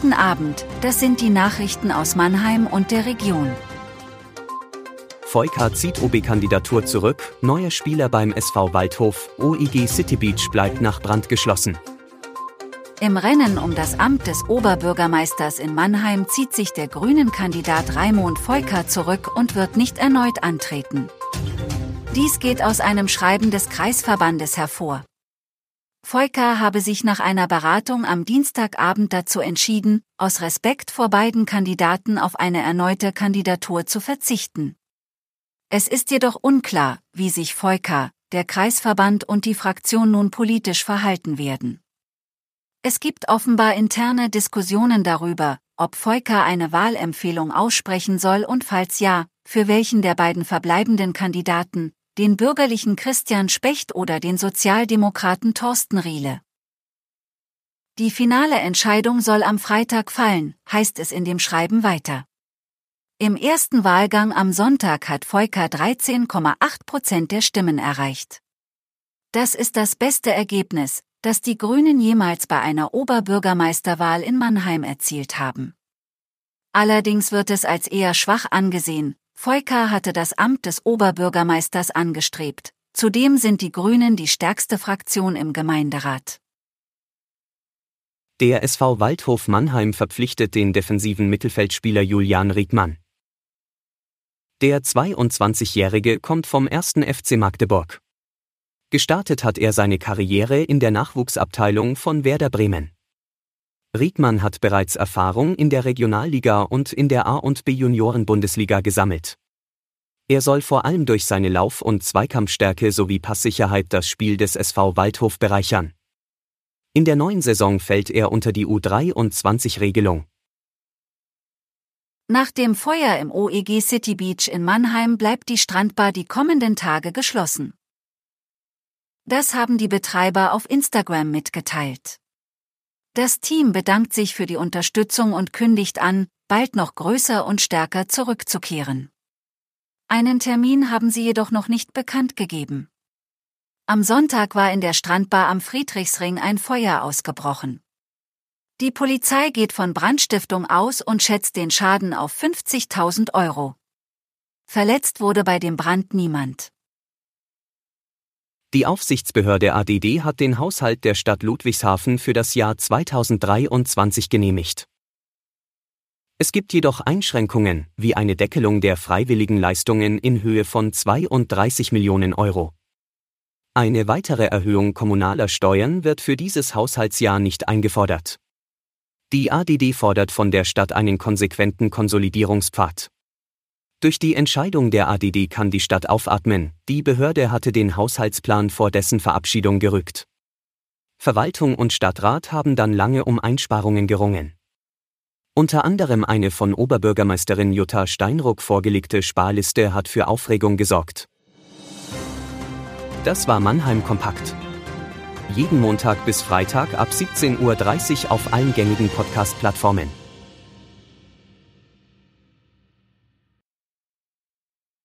Guten Abend, das sind die Nachrichten aus Mannheim und der Region. Voika zieht OB-Kandidatur zurück, neuer Spieler beim SV Waldhof, OEG City Beach bleibt nach Brand geschlossen. Im Rennen um das Amt des Oberbürgermeisters in Mannheim zieht sich der Grünen-Kandidat Raimund Voika zurück und wird nicht erneut antreten. Dies geht aus einem Schreiben des Kreisverbandes hervor. Voika habe sich nach einer Beratung am Dienstagabend dazu entschieden, aus Respekt vor beiden Kandidaten auf eine erneute Kandidatur zu verzichten. Es ist jedoch unklar, wie sich Voika, der Kreisverband und die Fraktion nun politisch verhalten werden. Es gibt offenbar interne Diskussionen darüber, ob Voika eine Wahlempfehlung aussprechen soll und falls ja, für welchen der beiden verbleibenden Kandidaten, den bürgerlichen Christian Specht oder den Sozialdemokraten Thorsten Riele. Die finale Entscheidung soll am Freitag fallen, heißt es in dem Schreiben weiter. Im ersten Wahlgang am Sonntag hat Voika 13,8 Prozent der Stimmen erreicht. Das ist das beste Ergebnis, das die Grünen jemals bei einer Oberbürgermeisterwahl in Mannheim erzielt haben. Allerdings wird es als eher schwach angesehen, Voika hatte das Amt des Oberbürgermeisters angestrebt, zudem sind die Grünen die stärkste Fraktion im Gemeinderat. Der SV Waldhof Mannheim verpflichtet den defensiven Mittelfeldspieler Julian Riedmann. Der 22-Jährige kommt vom 1. FC Magdeburg. Gestartet hat er seine Karriere in der Nachwuchsabteilung von Werder Bremen. Riedmann hat bereits Erfahrung in der Regionalliga und in der A- und B-Junioren-Bundesliga gesammelt. Er soll vor allem durch seine Lauf- und Zweikampfstärke sowie Passsicherheit das Spiel des SV Waldhof bereichern. In der neuen Saison fällt er unter die U23-Regelung. Nach dem Feuer im OEG City Beach in Mannheim bleibt die Strandbar die kommenden Tage geschlossen. Das haben die Betreiber auf Instagram mitgeteilt. Das Team bedankt sich für die Unterstützung und kündigt an, bald noch größer und stärker zurückzukehren. Einen Termin haben sie jedoch noch nicht bekannt gegeben. Am Sonntag war in der Strandbar am Friedrichsring ein Feuer ausgebrochen. Die Polizei geht von Brandstiftung aus und schätzt den Schaden auf 50.000 Euro. Verletzt wurde bei dem Brand niemand. Die Aufsichtsbehörde ADD hat den Haushalt der Stadt Ludwigshafen für das Jahr 2023 genehmigt. Es gibt jedoch Einschränkungen, wie eine Deckelung der freiwilligen Leistungen in Höhe von 32 Millionen Euro. Eine weitere Erhöhung kommunaler Steuern wird für dieses Haushaltsjahr nicht eingefordert. Die ADD fordert von der Stadt einen konsequenten Konsolidierungspfad. Durch die Entscheidung der ADD kann die Stadt aufatmen, die Behörde hatte den Haushaltsplan vor dessen Verabschiedung gerückt. Verwaltung und Stadtrat haben dann lange um Einsparungen gerungen. Unter anderem eine von Oberbürgermeisterin Jutta Steinruck vorgelegte Sparliste hat für Aufregung gesorgt. Das war Mannheim Kompakt jeden Montag bis Freitag ab 17.30 Uhr auf allen gängigen Podcast-Plattformen.